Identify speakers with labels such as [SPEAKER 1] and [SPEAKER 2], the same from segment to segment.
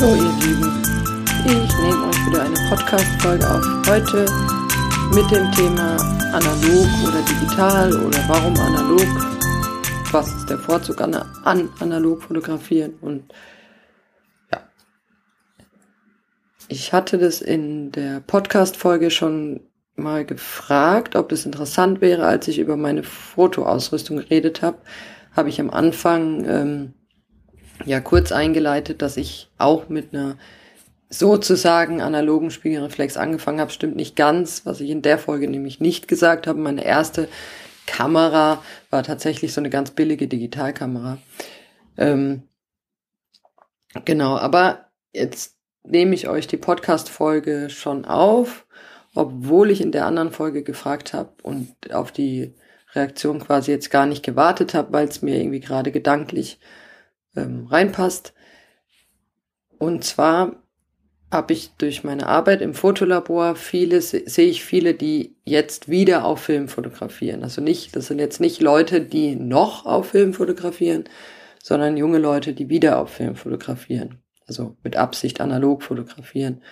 [SPEAKER 1] So, ihr Lieben, ich nehme euch wieder eine Podcast-Folge auf. Heute mit dem Thema analog oder digital oder warum analog. Was ist der Vorzug an, an analog fotografieren? Und ja, ich hatte das in der Podcast-Folge schon mal gefragt, ob das interessant wäre, als ich über meine Fotoausrüstung geredet habe. Habe ich am Anfang ähm, ja kurz eingeleitet, dass ich auch mit einer sozusagen analogen Spiegelreflex angefangen habe. Stimmt nicht ganz, was ich in der Folge nämlich nicht gesagt habe. Meine erste Kamera war tatsächlich so eine ganz billige Digitalkamera. Ähm, genau, aber jetzt nehme ich euch die Podcast-Folge schon auf, obwohl ich in der anderen Folge gefragt habe und auf die Reaktion quasi jetzt gar nicht gewartet habe, weil es mir irgendwie gerade gedanklich ähm, reinpasst. Und zwar habe ich durch meine Arbeit im Fotolabor viele, sehe ich viele, die jetzt wieder auf Film fotografieren. Also nicht, das sind jetzt nicht Leute, die noch auf Film fotografieren, sondern junge Leute, die wieder auf Film fotografieren. Also mit Absicht analog fotografieren.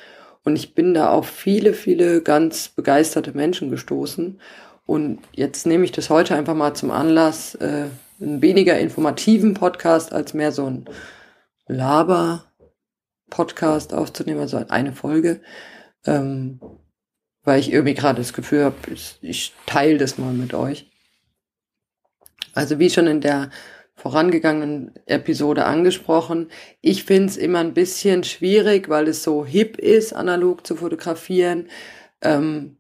[SPEAKER 1] Und ich bin da auf viele, viele ganz begeisterte Menschen gestoßen. Und jetzt nehme ich das heute einfach mal zum Anlass, äh, einen weniger informativen Podcast als mehr so ein Laber-Podcast aufzunehmen, also eine Folge, ähm, weil ich irgendwie gerade das Gefühl habe, ich, ich teile das mal mit euch. Also wie schon in der vorangegangenen Episode angesprochen, ich finde es immer ein bisschen schwierig, weil es so hip ist, analog zu fotografieren. Ähm,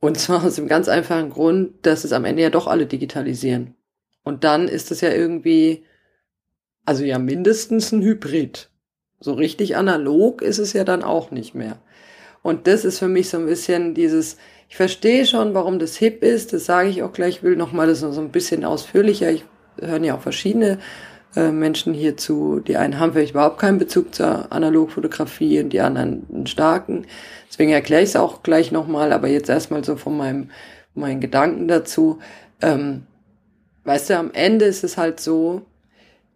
[SPEAKER 1] und zwar aus dem ganz einfachen Grund, dass es am Ende ja doch alle digitalisieren. Und dann ist es ja irgendwie, also ja mindestens ein Hybrid. So richtig analog ist es ja dann auch nicht mehr. Und das ist für mich so ein bisschen dieses, ich verstehe schon, warum das hip ist, das sage ich auch gleich, ich will nochmal das so ein bisschen ausführlicher. Ich höre ja auch verschiedene äh, Menschen hierzu. Die einen haben vielleicht überhaupt keinen Bezug zur Analogfotografie und die anderen einen starken. Deswegen erkläre ich es auch gleich nochmal, aber jetzt erstmal so von meinem, meinen Gedanken dazu. Ähm, Weißt du, am Ende ist es halt so,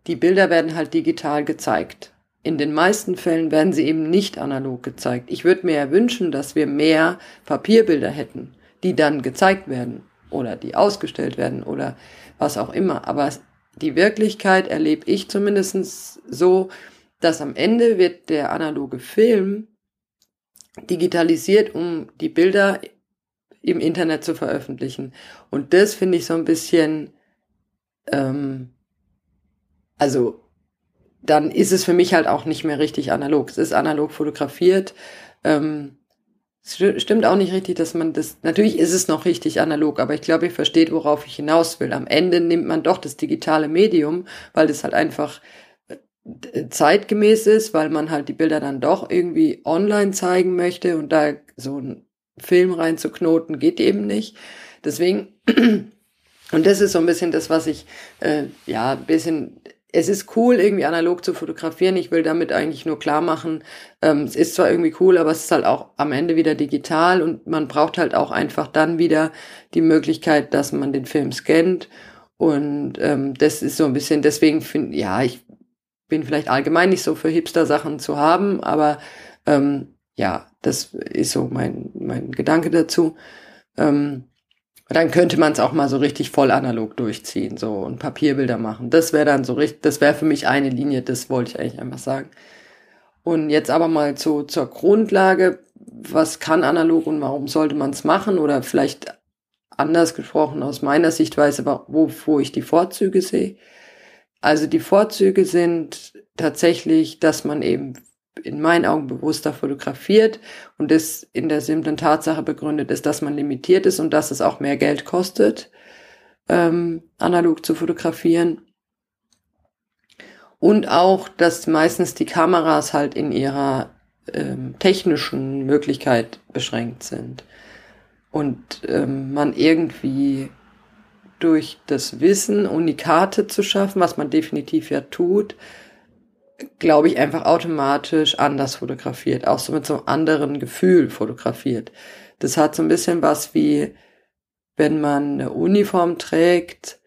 [SPEAKER 1] die Bilder werden halt digital gezeigt. In den meisten Fällen werden sie eben nicht analog gezeigt. Ich würde mir ja wünschen, dass wir mehr Papierbilder hätten, die dann gezeigt werden oder die ausgestellt werden oder was auch immer. Aber die Wirklichkeit erlebe ich zumindest so, dass am Ende wird der analoge Film digitalisiert, um die Bilder im Internet zu veröffentlichen. Und das finde ich so ein bisschen ähm, also dann ist es für mich halt auch nicht mehr richtig analog. Es ist analog fotografiert. Ähm, es stimmt auch nicht richtig, dass man das, natürlich ist es noch richtig analog, aber ich glaube, ihr versteht, worauf ich hinaus will. Am Ende nimmt man doch das digitale Medium, weil das halt einfach äh, zeitgemäß ist, weil man halt die Bilder dann doch irgendwie online zeigen möchte und da so ein Film reinzuknoten geht eben nicht. Deswegen Und das ist so ein bisschen das, was ich, äh, ja, ein bisschen, es ist cool, irgendwie analog zu fotografieren. Ich will damit eigentlich nur klar machen, ähm, es ist zwar irgendwie cool, aber es ist halt auch am Ende wieder digital und man braucht halt auch einfach dann wieder die Möglichkeit, dass man den Film scannt. Und ähm, das ist so ein bisschen, deswegen finde, ja, ich bin vielleicht allgemein nicht so für Hipster-Sachen zu haben, aber ähm, ja, das ist so mein, mein Gedanke dazu. Ähm, dann könnte man es auch mal so richtig voll analog durchziehen, so und Papierbilder machen. Das wäre dann so richtig, das wäre für mich eine Linie, das wollte ich eigentlich einfach sagen. Und jetzt aber mal zu, zur Grundlage, was kann analog und warum sollte man es machen oder vielleicht anders gesprochen aus meiner Sichtweise, wo, wo ich die Vorzüge sehe. Also die Vorzüge sind tatsächlich, dass man eben in meinen Augen bewusster fotografiert und das in der simplen Tatsache begründet ist, dass man limitiert ist und dass es auch mehr Geld kostet, ähm, analog zu fotografieren. Und auch, dass meistens die Kameras halt in ihrer ähm, technischen Möglichkeit beschränkt sind. Und ähm, man irgendwie durch das Wissen, Unikate zu schaffen, was man definitiv ja tut, glaube ich, einfach automatisch anders fotografiert, auch so mit so einem anderen Gefühl fotografiert. Das hat so ein bisschen was wie, wenn man eine Uniform trägt,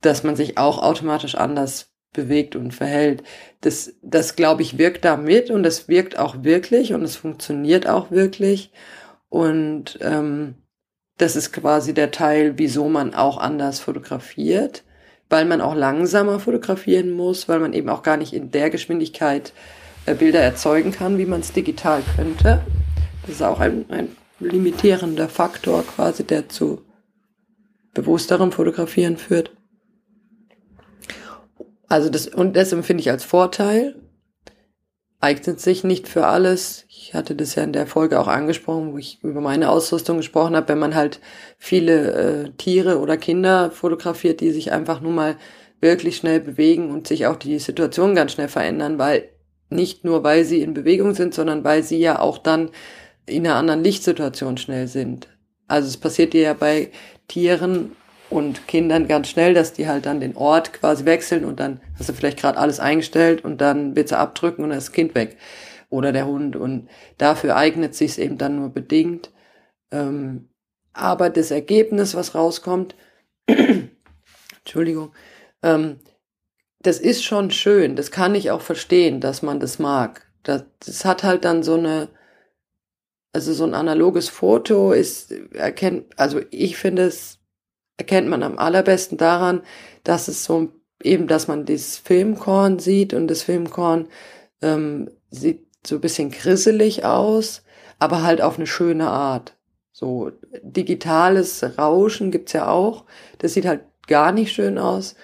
[SPEAKER 1] dass man sich auch automatisch anders bewegt und verhält. Das, das glaube ich, wirkt da mit und das wirkt auch wirklich und es funktioniert auch wirklich. Und ähm, das ist quasi der Teil, wieso man auch anders fotografiert, weil man auch langsamer fotografieren muss, weil man eben auch gar nicht in der Geschwindigkeit äh, Bilder erzeugen kann, wie man es digital könnte. Das ist auch ein, ein limitierender Faktor quasi, der zu bewussterem Fotografieren führt. Also das, und das empfinde ich als Vorteil. Eignet sich nicht für alles. Ich hatte das ja in der Folge auch angesprochen, wo ich über meine Ausrüstung gesprochen habe, wenn man halt viele äh, Tiere oder Kinder fotografiert, die sich einfach nur mal wirklich schnell bewegen und sich auch die Situation ganz schnell verändern, weil nicht nur weil sie in Bewegung sind, sondern weil sie ja auch dann in einer anderen Lichtsituation schnell sind. Also es passiert dir ja bei Tieren und Kindern ganz schnell, dass die halt dann den Ort quasi wechseln und dann hast du vielleicht gerade alles eingestellt und dann du abdrücken und dann ist das Kind weg oder der Hund und dafür eignet sich eben dann nur bedingt. Ähm, aber das Ergebnis, was rauskommt, Entschuldigung, ähm, das ist schon schön, das kann ich auch verstehen, dass man das mag. Das, das hat halt dann so eine, also so ein analoges Foto ist, erkennt, also ich finde es, erkennt man am allerbesten daran, dass es so eben, dass man dieses Filmkorn sieht und das Filmkorn ähm, sieht so ein bisschen grisselig aus, aber halt auf eine schöne Art. So digitales Rauschen gibt's ja auch. Das sieht halt gar nicht schön aus.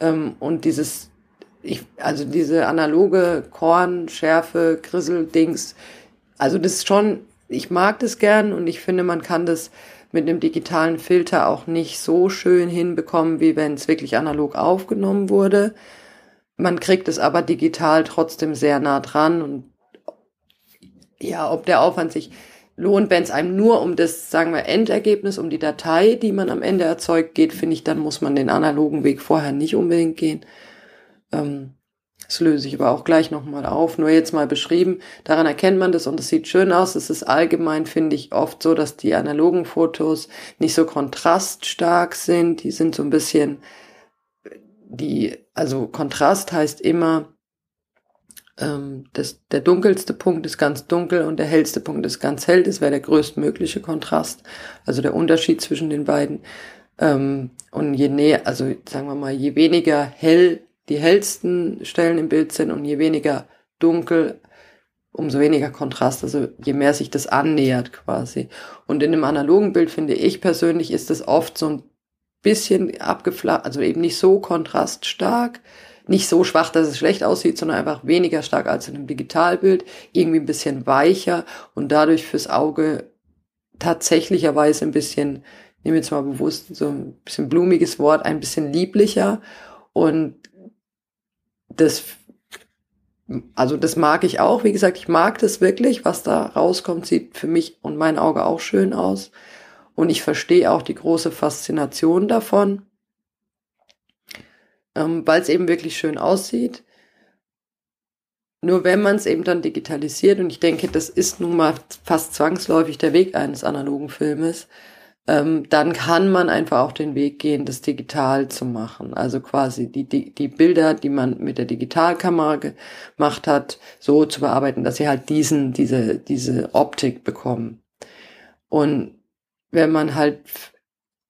[SPEAKER 1] Ähm, und dieses, ich, also diese analoge Korn, Schärfe, Grissel-Dings, also das ist schon, ich mag das gern und ich finde, man kann das mit einem digitalen Filter auch nicht so schön hinbekommen, wie wenn es wirklich analog aufgenommen wurde. Man kriegt es aber digital trotzdem sehr nah dran und ja, ob der Aufwand sich lohnt, wenn es einem nur um das, sagen wir, Endergebnis, um die Datei, die man am Ende erzeugt, geht, finde ich, dann muss man den analogen Weg vorher nicht unbedingt gehen. Ähm, das löse ich aber auch gleich nochmal auf. Nur jetzt mal beschrieben. Daran erkennt man das und es sieht schön aus. Es ist allgemein, finde ich, oft so, dass die analogen Fotos nicht so kontraststark sind. Die sind so ein bisschen, die, also Kontrast heißt immer, ähm, das, der dunkelste Punkt ist ganz dunkel und der hellste Punkt ist ganz hell. Das wäre der größtmögliche Kontrast, also der Unterschied zwischen den beiden. Ähm, und je näher, also sagen wir mal, je weniger hell die hellsten Stellen im Bild sind und je weniger dunkel, umso weniger Kontrast, also je mehr sich das annähert quasi. Und in dem analogen Bild finde ich persönlich ist es oft so ein bisschen abgeflacht, also eben nicht so kontraststark, nicht so schwach, dass es schlecht aussieht, sondern einfach weniger stark als in einem Digitalbild, irgendwie ein bisschen weicher und dadurch fürs Auge tatsächlicherweise ein bisschen, nehmen wir jetzt mal bewusst so ein bisschen blumiges Wort, ein bisschen lieblicher und das also das mag ich auch. Wie gesagt, ich mag das wirklich. Was da rauskommt, sieht für mich und mein Auge auch schön aus. Und ich verstehe auch die große Faszination davon ähm, weil es eben wirklich schön aussieht. Nur wenn man es eben dann digitalisiert, und ich denke, das ist nun mal fast zwangsläufig der Weg eines analogen Filmes, ähm, dann kann man einfach auch den Weg gehen, das digital zu machen. Also quasi die, die, die Bilder, die man mit der Digitalkamera gemacht hat, so zu bearbeiten, dass sie halt diesen, diese, diese Optik bekommen. Und wenn man halt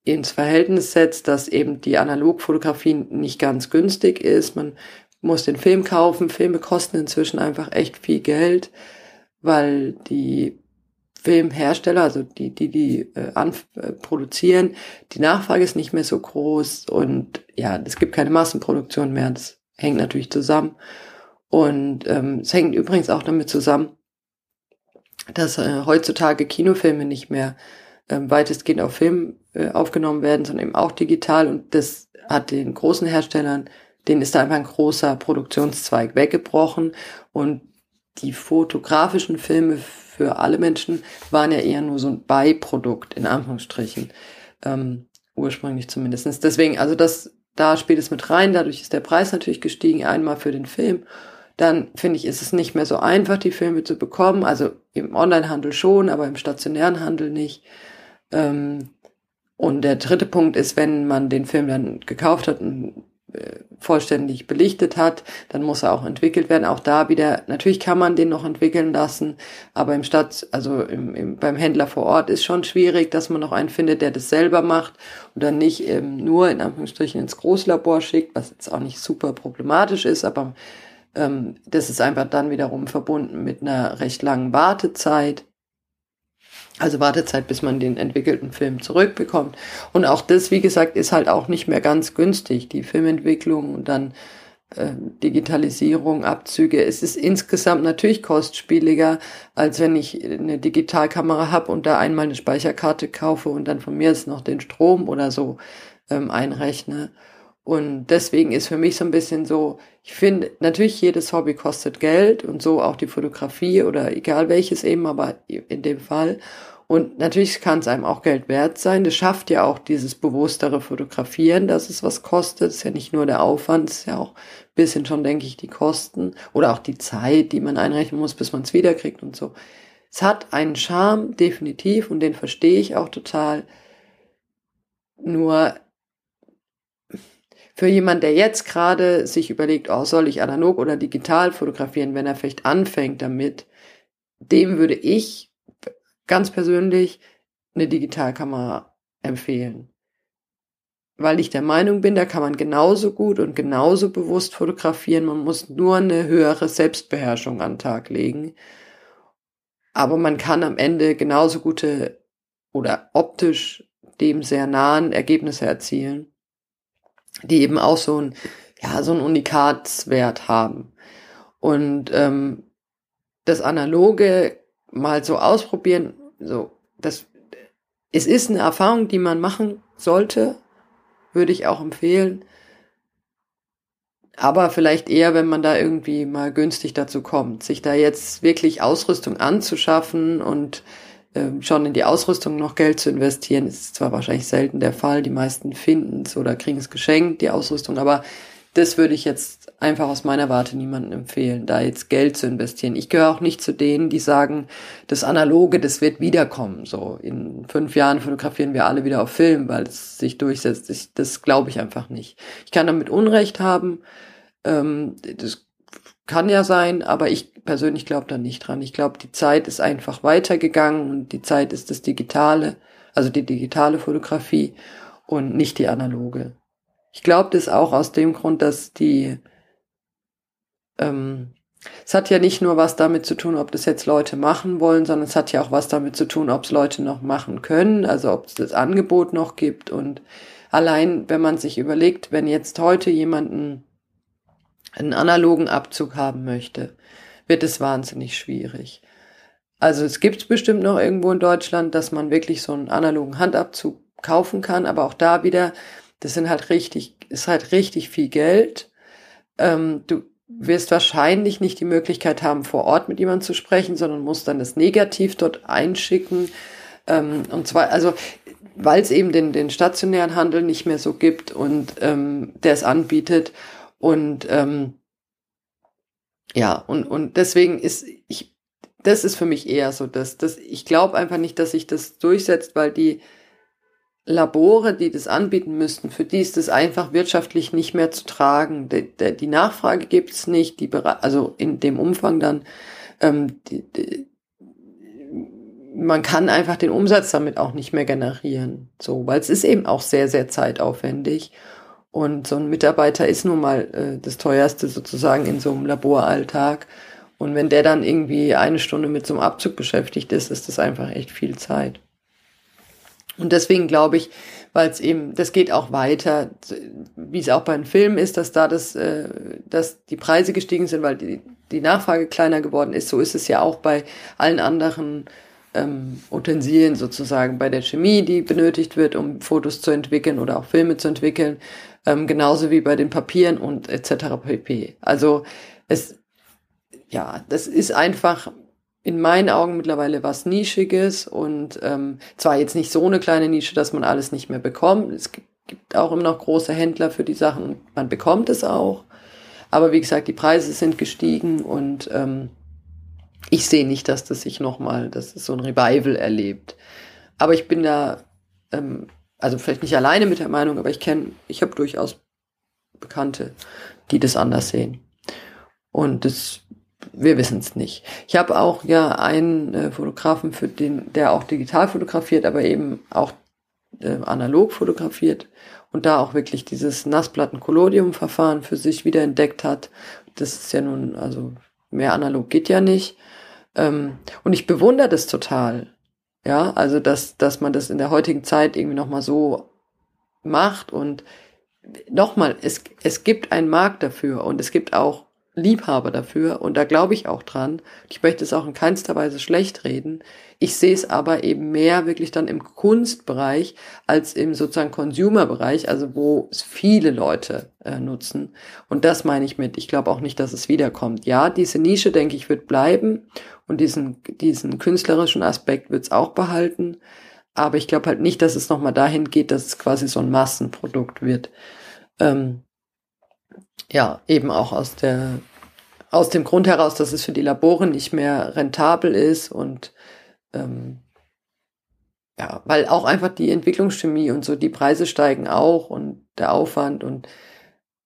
[SPEAKER 1] ins Verhältnis setzt, dass eben die Analogfotografie nicht ganz günstig ist. Man muss den Film kaufen. Filme kosten inzwischen einfach echt viel Geld, weil die Filmhersteller, also die, die, die äh, äh, produzieren, die Nachfrage ist nicht mehr so groß und ja, es gibt keine Massenproduktion mehr. Das hängt natürlich zusammen. Und ähm, es hängt übrigens auch damit zusammen, dass äh, heutzutage Kinofilme nicht mehr ähm, weitestgehend auf Film äh, aufgenommen werden, sondern eben auch digital. Und das hat den großen Herstellern, denen ist da einfach ein großer Produktionszweig weggebrochen. Und die fotografischen Filme für alle Menschen waren ja eher nur so ein Beiprodukt, in Anführungsstrichen. Ähm, ursprünglich zumindestens. Deswegen, also das, da spielt es mit rein. Dadurch ist der Preis natürlich gestiegen, einmal für den Film. Dann finde ich, ist es nicht mehr so einfach, die Filme zu bekommen. Also im Onlinehandel schon, aber im stationären Handel nicht. Ähm, und der dritte Punkt ist, wenn man den Film dann gekauft hat und vollständig belichtet hat, dann muss er auch entwickelt werden. Auch da wieder, natürlich kann man den noch entwickeln lassen, aber im Stadt, also im, im, beim Händler vor Ort ist schon schwierig, dass man noch einen findet, der das selber macht und dann nicht ähm, nur in Anführungsstrichen ins Großlabor schickt, was jetzt auch nicht super problematisch ist, aber ähm, das ist einfach dann wiederum verbunden mit einer recht langen Wartezeit. Also Wartezeit, bis man den entwickelten Film zurückbekommt. Und auch das, wie gesagt, ist halt auch nicht mehr ganz günstig. Die Filmentwicklung und dann äh, Digitalisierung, Abzüge. Es ist insgesamt natürlich kostspieliger, als wenn ich eine Digitalkamera habe und da einmal eine Speicherkarte kaufe und dann von mir jetzt noch den Strom oder so ähm, einrechne. Und deswegen ist für mich so ein bisschen so, ich finde, natürlich jedes Hobby kostet Geld und so auch die Fotografie oder egal welches eben, aber in dem Fall. Und natürlich kann es einem auch Geld wert sein. Das schafft ja auch dieses bewusstere Fotografieren, dass es was kostet. Das ist ja nicht nur der Aufwand, es ist ja auch ein bisschen schon, denke ich, die Kosten oder auch die Zeit, die man einrechnen muss, bis man es wiederkriegt und so. Es hat einen Charme, definitiv, und den verstehe ich auch total. Nur für jemand, der jetzt gerade sich überlegt, oh, soll ich analog oder digital fotografieren, wenn er vielleicht anfängt damit, dem würde ich ganz persönlich eine Digitalkamera empfehlen. Weil ich der Meinung bin, da kann man genauso gut und genauso bewusst fotografieren. Man muss nur eine höhere Selbstbeherrschung an den Tag legen. Aber man kann am Ende genauso gute oder optisch dem sehr nahen Ergebnisse erzielen die eben auch so ein, ja, so ein Unikatswert haben. Und ähm, das Analoge mal so ausprobieren, so, das, es ist eine Erfahrung, die man machen sollte, würde ich auch empfehlen. Aber vielleicht eher, wenn man da irgendwie mal günstig dazu kommt, sich da jetzt wirklich Ausrüstung anzuschaffen und schon in die Ausrüstung noch Geld zu investieren. ist zwar wahrscheinlich selten der Fall, die meisten finden es oder kriegen es geschenkt, die Ausrüstung, aber das würde ich jetzt einfach aus meiner Warte niemandem empfehlen, da jetzt Geld zu investieren. Ich gehöre auch nicht zu denen, die sagen, das Analoge, das wird wiederkommen. So in fünf Jahren fotografieren wir alle wieder auf Film, weil es sich durchsetzt. Ich, das glaube ich einfach nicht. Ich kann damit Unrecht haben. Ähm, das kann ja sein, aber ich persönlich glaube da nicht dran. Ich glaube, die Zeit ist einfach weitergegangen und die Zeit ist das Digitale, also die digitale Fotografie und nicht die analoge. Ich glaube das auch aus dem Grund, dass die, ähm, es hat ja nicht nur was damit zu tun, ob das jetzt Leute machen wollen, sondern es hat ja auch was damit zu tun, ob es Leute noch machen können, also ob es das Angebot noch gibt und allein, wenn man sich überlegt, wenn jetzt heute jemanden einen analogen Abzug haben möchte, wird es wahnsinnig schwierig. Also es gibt bestimmt noch irgendwo in Deutschland, dass man wirklich so einen analogen Handabzug kaufen kann, aber auch da wieder, das sind halt richtig, ist halt richtig viel Geld. Ähm, du wirst wahrscheinlich nicht die Möglichkeit haben, vor Ort mit jemandem zu sprechen, sondern musst dann das Negativ dort einschicken. Ähm, und zwar, also weil es eben den, den stationären Handel nicht mehr so gibt und ähm, der es anbietet. Und ähm, ja, und, und deswegen ist ich, das ist für mich eher so, dass, dass ich glaube einfach nicht, dass sich das durchsetzt, weil die Labore, die das anbieten müssten, für die ist es einfach wirtschaftlich nicht mehr zu tragen. Die, die Nachfrage gibt es nicht, die also in dem Umfang dann, ähm, die, die, man kann einfach den Umsatz damit auch nicht mehr generieren. So, weil es ist eben auch sehr, sehr zeitaufwendig. Und so ein Mitarbeiter ist nun mal äh, das teuerste sozusagen in so einem Laboralltag. Und wenn der dann irgendwie eine Stunde mit so einem Abzug beschäftigt ist, ist das einfach echt viel Zeit. Und deswegen glaube ich, weil es eben, das geht auch weiter, wie es auch bei einem Film ist, dass da das, äh, dass die Preise gestiegen sind, weil die, die Nachfrage kleiner geworden ist. So ist es ja auch bei allen anderen ähm, Utensilien sozusagen, bei der Chemie, die benötigt wird, um Fotos zu entwickeln oder auch Filme zu entwickeln ähm, genauso wie bei den Papieren und etc. pp. Also es, ja, das ist einfach in meinen Augen mittlerweile was Nischiges und ähm, zwar jetzt nicht so eine kleine Nische, dass man alles nicht mehr bekommt. Es gibt, gibt auch immer noch große Händler für die Sachen und man bekommt es auch. Aber wie gesagt, die Preise sind gestiegen und ähm, ich sehe nicht, dass das sich nochmal, dass es so ein Revival erlebt. Aber ich bin da ähm, also vielleicht nicht alleine mit der Meinung, aber ich kenne, ich habe durchaus Bekannte, die das anders sehen. Und das, wir wissen es nicht. Ich habe auch ja einen äh, Fotografen, für den, der auch digital fotografiert, aber eben auch äh, analog fotografiert und da auch wirklich dieses Nassplatten-Collodium-Verfahren für sich wieder entdeckt hat. Das ist ja nun, also mehr analog geht ja nicht. Ähm, und ich bewundere das total. Ja, also dass, dass man das in der heutigen Zeit irgendwie nochmal so macht und nochmal, es, es gibt einen Markt dafür und es gibt auch Liebhaber dafür und da glaube ich auch dran. Ich möchte es auch in keinster Weise schlecht reden. Ich sehe es aber eben mehr wirklich dann im Kunstbereich als im sozusagen Consumer-Bereich, also wo es viele Leute äh, nutzen. Und das meine ich mit. Ich glaube auch nicht, dass es wiederkommt. Ja, diese Nische, denke ich, wird bleiben und diesen, diesen künstlerischen Aspekt wird es auch behalten. Aber ich glaube halt nicht, dass es nochmal dahin geht, dass es quasi so ein Massenprodukt wird. Ähm, ja, eben auch aus der, aus dem Grund heraus, dass es für die Labore nicht mehr rentabel ist und ähm, ja, weil auch einfach die Entwicklungschemie und so, die Preise steigen auch und der Aufwand und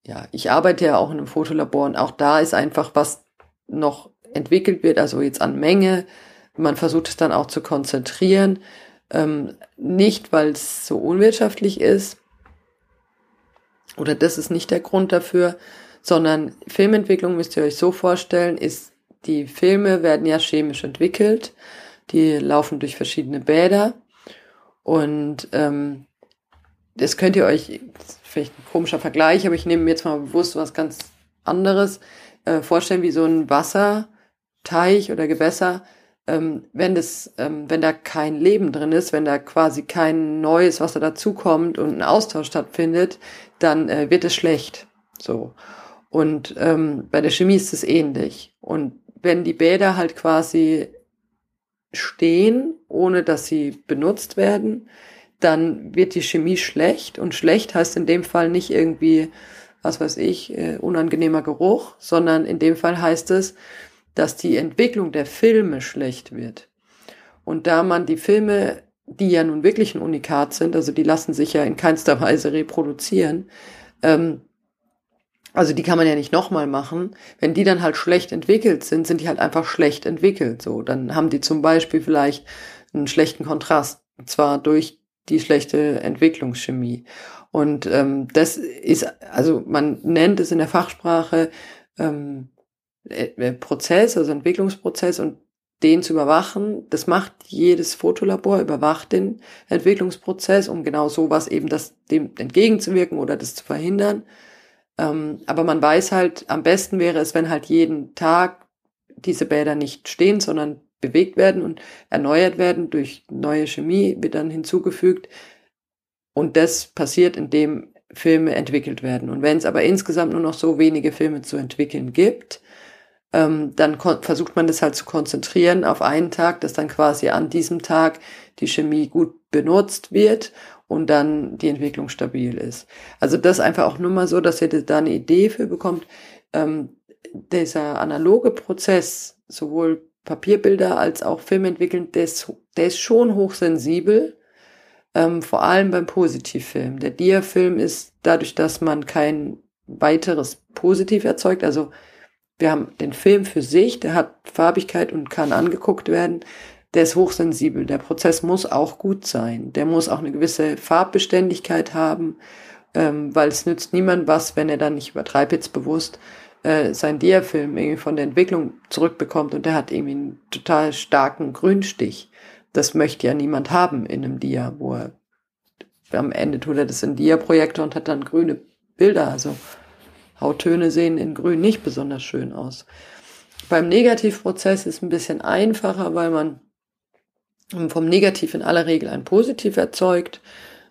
[SPEAKER 1] ja, ich arbeite ja auch in einem Fotolabor und auch da ist einfach was noch entwickelt wird, also jetzt an Menge. Man versucht es dann auch zu konzentrieren. Ähm, nicht, weil es so unwirtschaftlich ist, oder das ist nicht der Grund dafür, sondern Filmentwicklung müsst ihr euch so vorstellen, ist, die Filme werden ja chemisch entwickelt, die laufen durch verschiedene Bäder und ähm, das könnt ihr euch, vielleicht ein komischer Vergleich, aber ich nehme mir jetzt mal bewusst was ganz anderes, äh, vorstellen wie so ein Wasserteich oder Gewässer, ähm, wenn das, ähm, wenn da kein Leben drin ist, wenn da quasi kein neues Wasser dazukommt und ein Austausch stattfindet, dann äh, wird es schlecht. So. Und ähm, bei der Chemie ist es ähnlich. Und wenn die Bäder halt quasi stehen, ohne dass sie benutzt werden, dann wird die Chemie schlecht. Und schlecht heißt in dem Fall nicht irgendwie, was weiß ich, äh, unangenehmer Geruch, sondern in dem Fall heißt es, dass die Entwicklung der Filme schlecht wird. Und da man die Filme die ja nun wirklich ein Unikat sind, also die lassen sich ja in keinster Weise reproduzieren, ähm, also die kann man ja nicht nochmal machen. Wenn die dann halt schlecht entwickelt sind, sind die halt einfach schlecht entwickelt. So, dann haben die zum Beispiel vielleicht einen schlechten Kontrast, und zwar durch die schlechte Entwicklungschemie. Und ähm, das ist, also man nennt es in der Fachsprache ähm, äh, Prozess, also Entwicklungsprozess und den zu überwachen. Das macht jedes Fotolabor, überwacht den Entwicklungsprozess, um genau sowas eben das, dem entgegenzuwirken oder das zu verhindern. Ähm, aber man weiß halt, am besten wäre es, wenn halt jeden Tag diese Bäder nicht stehen, sondern bewegt werden und erneuert werden durch neue Chemie, wird dann hinzugefügt. Und das passiert, indem Filme entwickelt werden. Und wenn es aber insgesamt nur noch so wenige Filme zu entwickeln gibt, ähm, dann versucht man das halt zu konzentrieren auf einen Tag, dass dann quasi an diesem Tag die Chemie gut benutzt wird und dann die Entwicklung stabil ist. Also das einfach auch nur mal so, dass ihr da eine Idee für bekommt. Ähm, dieser analoge Prozess, sowohl Papierbilder als auch Film entwickeln, der ist, der ist schon hochsensibel, ähm, vor allem beim Positivfilm. Der Diafilm ist dadurch, dass man kein weiteres Positiv erzeugt, also wir haben den Film für sich, der hat Farbigkeit und kann angeguckt werden. Der ist hochsensibel. Der Prozess muss auch gut sein. Der muss auch eine gewisse Farbbeständigkeit haben, ähm, weil es nützt niemand was, wenn er dann nicht übertreibt jetzt bewusst äh, sein Diafilm irgendwie von der Entwicklung zurückbekommt und der hat irgendwie einen total starken Grünstich. Das möchte ja niemand haben in einem Dia, wo er am Ende tut er das in Dia-Projektor und hat dann grüne Bilder. Also Hauttöne sehen in Grün nicht besonders schön aus. Beim Negativprozess ist ein bisschen einfacher, weil man vom Negativ in aller Regel ein Positiv erzeugt,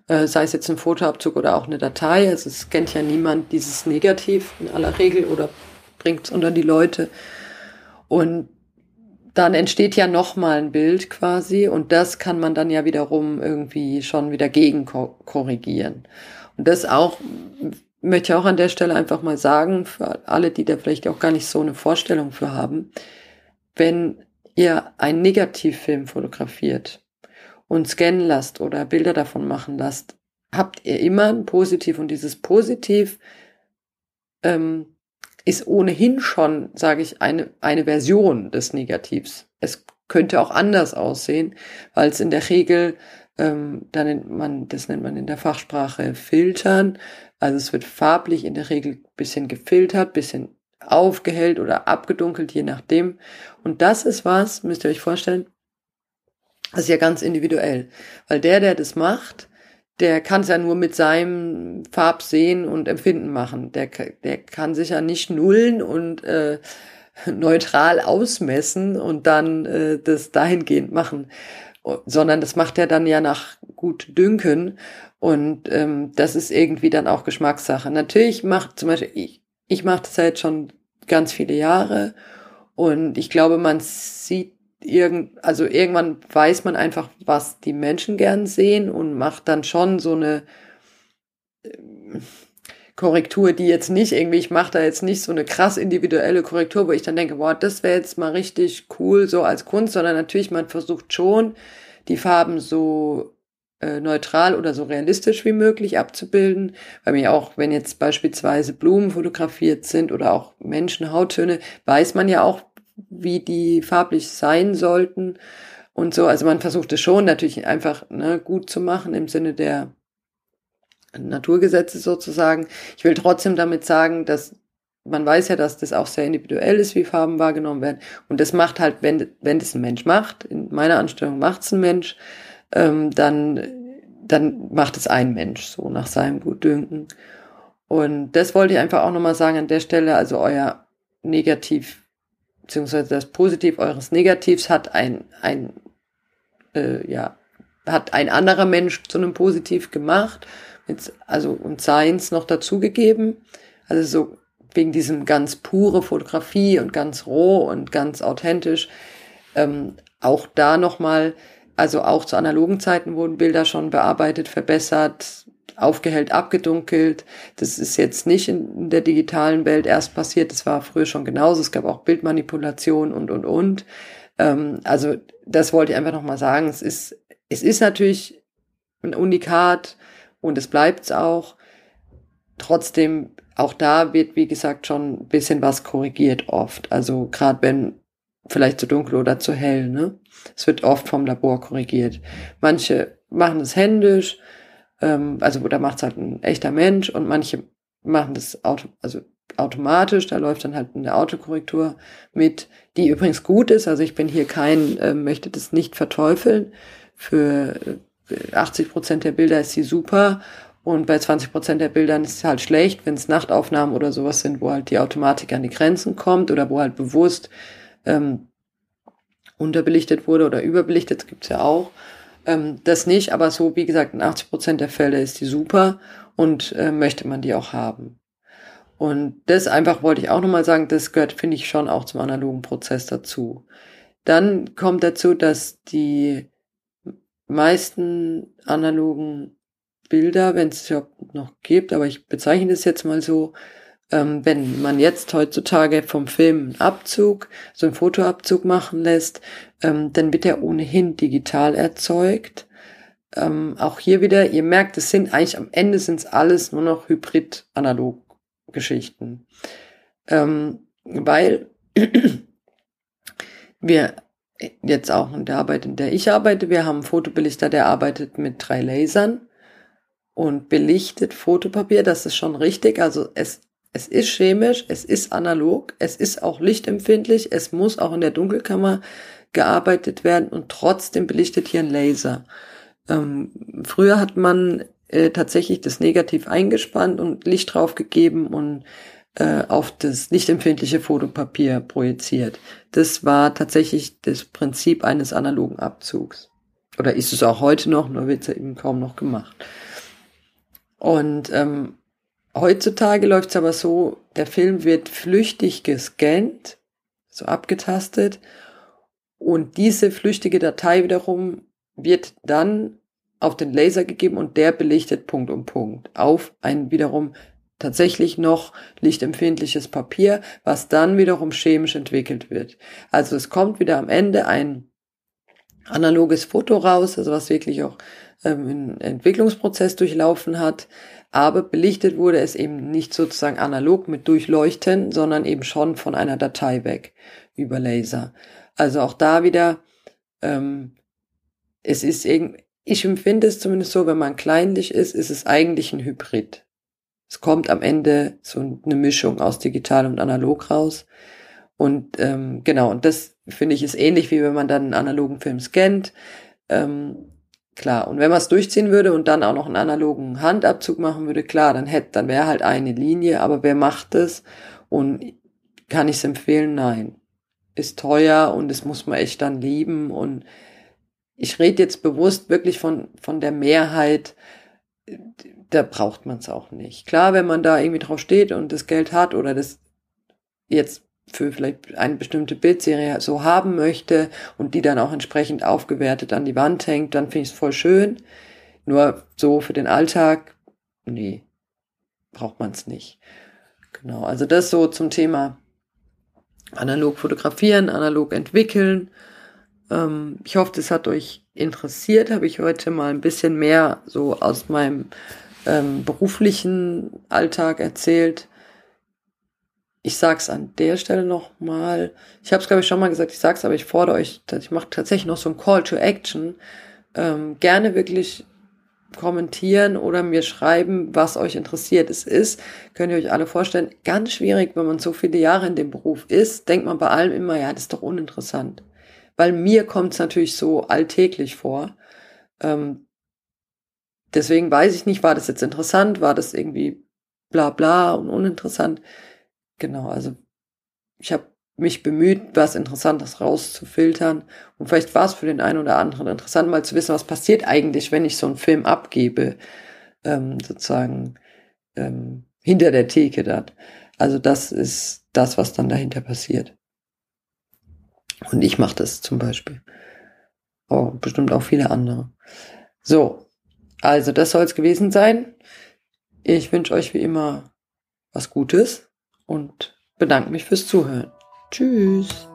[SPEAKER 1] äh, sei es jetzt ein Fotoabzug oder auch eine Datei. Also es kennt ja niemand dieses Negativ in aller Regel oder bringt es unter die Leute. Und dann entsteht ja nochmal ein Bild quasi und das kann man dann ja wiederum irgendwie schon wieder gegen korrigieren. Und das auch möchte auch an der Stelle einfach mal sagen, für alle, die da vielleicht auch gar nicht so eine Vorstellung für haben, wenn ihr einen Negativfilm fotografiert und scannen lasst oder Bilder davon machen lasst, habt ihr immer ein Positiv und dieses Positiv ähm, ist ohnehin schon, sage ich, eine, eine Version des Negativs. Es könnte auch anders aussehen, weil es in der Regel, ähm, da nennt man, das nennt man in der Fachsprache Filtern. Also es wird farblich in der Regel bisschen gefiltert, bisschen aufgehellt oder abgedunkelt, je nachdem. Und das ist was, müsst ihr euch vorstellen, das ist ja ganz individuell. Weil der, der das macht, der kann es ja nur mit seinem Farbsehen und Empfinden machen. Der, der kann sich ja nicht nullen und äh, neutral ausmessen und dann äh, das dahingehend machen, sondern das macht er dann ja nach gut Dünken und ähm, das ist irgendwie dann auch Geschmackssache. Natürlich macht zum Beispiel ich, ich mache das jetzt schon ganz viele Jahre und ich glaube, man sieht irgend, also irgendwann weiß man einfach, was die Menschen gern sehen und macht dann schon so eine äh, Korrektur, die jetzt nicht irgendwie, ich mache da jetzt nicht so eine krass individuelle Korrektur, wo ich dann denke, wow, das wäre jetzt mal richtig cool so als Kunst, sondern natürlich, man versucht schon, die Farben so äh, neutral oder so realistisch wie möglich abzubilden, weil mir auch, wenn jetzt beispielsweise Blumen fotografiert sind oder auch Menschen, Hauttöne, weiß man ja auch, wie die farblich sein sollten und so. Also man versucht es schon natürlich einfach ne, gut zu machen im Sinne der Naturgesetze sozusagen. Ich will trotzdem damit sagen, dass man weiß ja, dass das auch sehr individuell ist, wie Farben wahrgenommen werden. Und das macht halt, wenn, wenn das ein Mensch macht, in meiner Anstellung macht es ein Mensch, ähm, dann, dann macht es ein Mensch, so nach seinem Gutdünken. Und das wollte ich einfach auch nochmal sagen an der Stelle, also euer Negativ beziehungsweise das Positiv eures Negativs hat ein, ein, äh, ja, hat ein anderer Mensch zu einem Positiv gemacht, mit, also und Seins noch dazugegeben. Also so wegen diesem ganz pure Fotografie und ganz roh und ganz authentisch. Ähm, auch da nochmal, also auch zu analogen Zeiten wurden Bilder schon bearbeitet, verbessert, aufgehellt, abgedunkelt. Das ist jetzt nicht in der digitalen Welt erst passiert. Das war früher schon genauso. Es gab auch Bildmanipulation und, und, und. Ähm, also das wollte ich einfach nochmal sagen. Es ist, es ist natürlich ein Unikat und es bleibt's auch. Trotzdem, auch da wird, wie gesagt, schon ein bisschen was korrigiert oft. Also gerade wenn vielleicht zu dunkel oder zu hell, ne? Es wird oft vom Labor korrigiert. Manche machen es händisch, ähm, also da macht es halt ein echter Mensch und manche machen das Auto, also automatisch, da läuft dann halt eine Autokorrektur mit, die übrigens gut ist. Also ich bin hier kein, äh, möchte das nicht verteufeln. Für 80 äh, Prozent der Bilder ist sie super und bei 20 Prozent der Bildern ist es halt schlecht, wenn es Nachtaufnahmen oder sowas sind, wo halt die Automatik an die Grenzen kommt oder wo halt bewusst ähm, unterbelichtet wurde oder überbelichtet, gibt's ja auch. Ähm, das nicht, aber so, wie gesagt, in 80 Prozent der Fälle ist die super und äh, möchte man die auch haben. Und das einfach wollte ich auch nochmal sagen, das gehört, finde ich, schon auch zum analogen Prozess dazu. Dann kommt dazu, dass die meisten analogen Bilder, wenn es überhaupt noch gibt, aber ich bezeichne das jetzt mal so, ähm, wenn man jetzt heutzutage vom Film einen Abzug, so einen Fotoabzug machen lässt, ähm, dann wird er ohnehin digital erzeugt. Ähm, auch hier wieder, ihr merkt, es sind eigentlich am Ende sind es alles nur noch Hybrid-Analog-Geschichten. Ähm, weil wir jetzt auch in der Arbeit, in der ich arbeite, wir haben einen Fotobelichter, der arbeitet mit drei Lasern und belichtet Fotopapier. Das ist schon richtig. Also es es ist chemisch, es ist analog, es ist auch lichtempfindlich, es muss auch in der Dunkelkammer gearbeitet werden und trotzdem belichtet hier ein Laser. Ähm, früher hat man äh, tatsächlich das Negativ eingespannt und Licht draufgegeben und äh, auf das lichtempfindliche Fotopapier projiziert. Das war tatsächlich das Prinzip eines analogen Abzugs. Oder ist es auch heute noch, nur wird es ja eben kaum noch gemacht. Und ähm, Heutzutage läuft es aber so, der Film wird flüchtig gescannt, so abgetastet, und diese flüchtige Datei wiederum wird dann auf den Laser gegeben und der belichtet Punkt um Punkt auf ein wiederum tatsächlich noch lichtempfindliches Papier, was dann wiederum chemisch entwickelt wird. Also es kommt wieder am Ende ein analoges Foto raus, also was wirklich auch ähm, einen Entwicklungsprozess durchlaufen hat, aber belichtet wurde es eben nicht sozusagen analog mit Durchleuchten, sondern eben schon von einer Datei weg über Laser. Also auch da wieder, ähm, es ist irgendwie, ich empfinde es zumindest so, wenn man kleinlich ist, ist es eigentlich ein Hybrid. Es kommt am Ende so eine Mischung aus digital und analog raus. Und ähm, genau, und das finde ich ist ähnlich wie wenn man dann einen analogen Film scannt. Ähm, klar, und wenn man es durchziehen würde und dann auch noch einen analogen Handabzug machen würde, klar, dann hätte, dann wäre halt eine Linie, aber wer macht es? Und kann ich es empfehlen? Nein. Ist teuer und es muss man echt dann lieben und ich rede jetzt bewusst wirklich von, von der Mehrheit, da braucht man es auch nicht. Klar, wenn man da irgendwie drauf steht und das Geld hat oder das jetzt für vielleicht eine bestimmte Bildserie so haben möchte und die dann auch entsprechend aufgewertet an die Wand hängt, dann finde ich es voll schön. Nur so für den Alltag, nee, braucht man es nicht. Genau, also das so zum Thema analog fotografieren, analog entwickeln ähm, ich hoffe, das hat euch interessiert. Habe ich heute mal ein bisschen mehr so aus meinem ähm, beruflichen Alltag erzählt. Ich sag's an der Stelle nochmal. Ich habe es, glaube ich, schon mal gesagt, ich sag's, aber ich fordere euch, ich mache tatsächlich noch so ein Call to Action. Ähm, gerne wirklich kommentieren oder mir schreiben, was euch interessiert. Es ist, könnt ihr euch alle vorstellen, ganz schwierig, wenn man so viele Jahre in dem Beruf ist, denkt man bei allem immer, ja, das ist doch uninteressant weil mir kommt es natürlich so alltäglich vor. Ähm, deswegen weiß ich nicht, war das jetzt interessant, war das irgendwie bla bla und uninteressant. Genau, also ich habe mich bemüht, was Interessantes rauszufiltern. Und vielleicht war es für den einen oder anderen interessant, mal zu wissen, was passiert eigentlich, wenn ich so einen Film abgebe, ähm, sozusagen ähm, hinter der Theke dort. Also das ist das, was dann dahinter passiert. Und ich mache das zum Beispiel. Oh, bestimmt auch viele andere. So, also das soll es gewesen sein. Ich wünsche euch wie immer was Gutes und bedanke mich fürs Zuhören. Tschüss.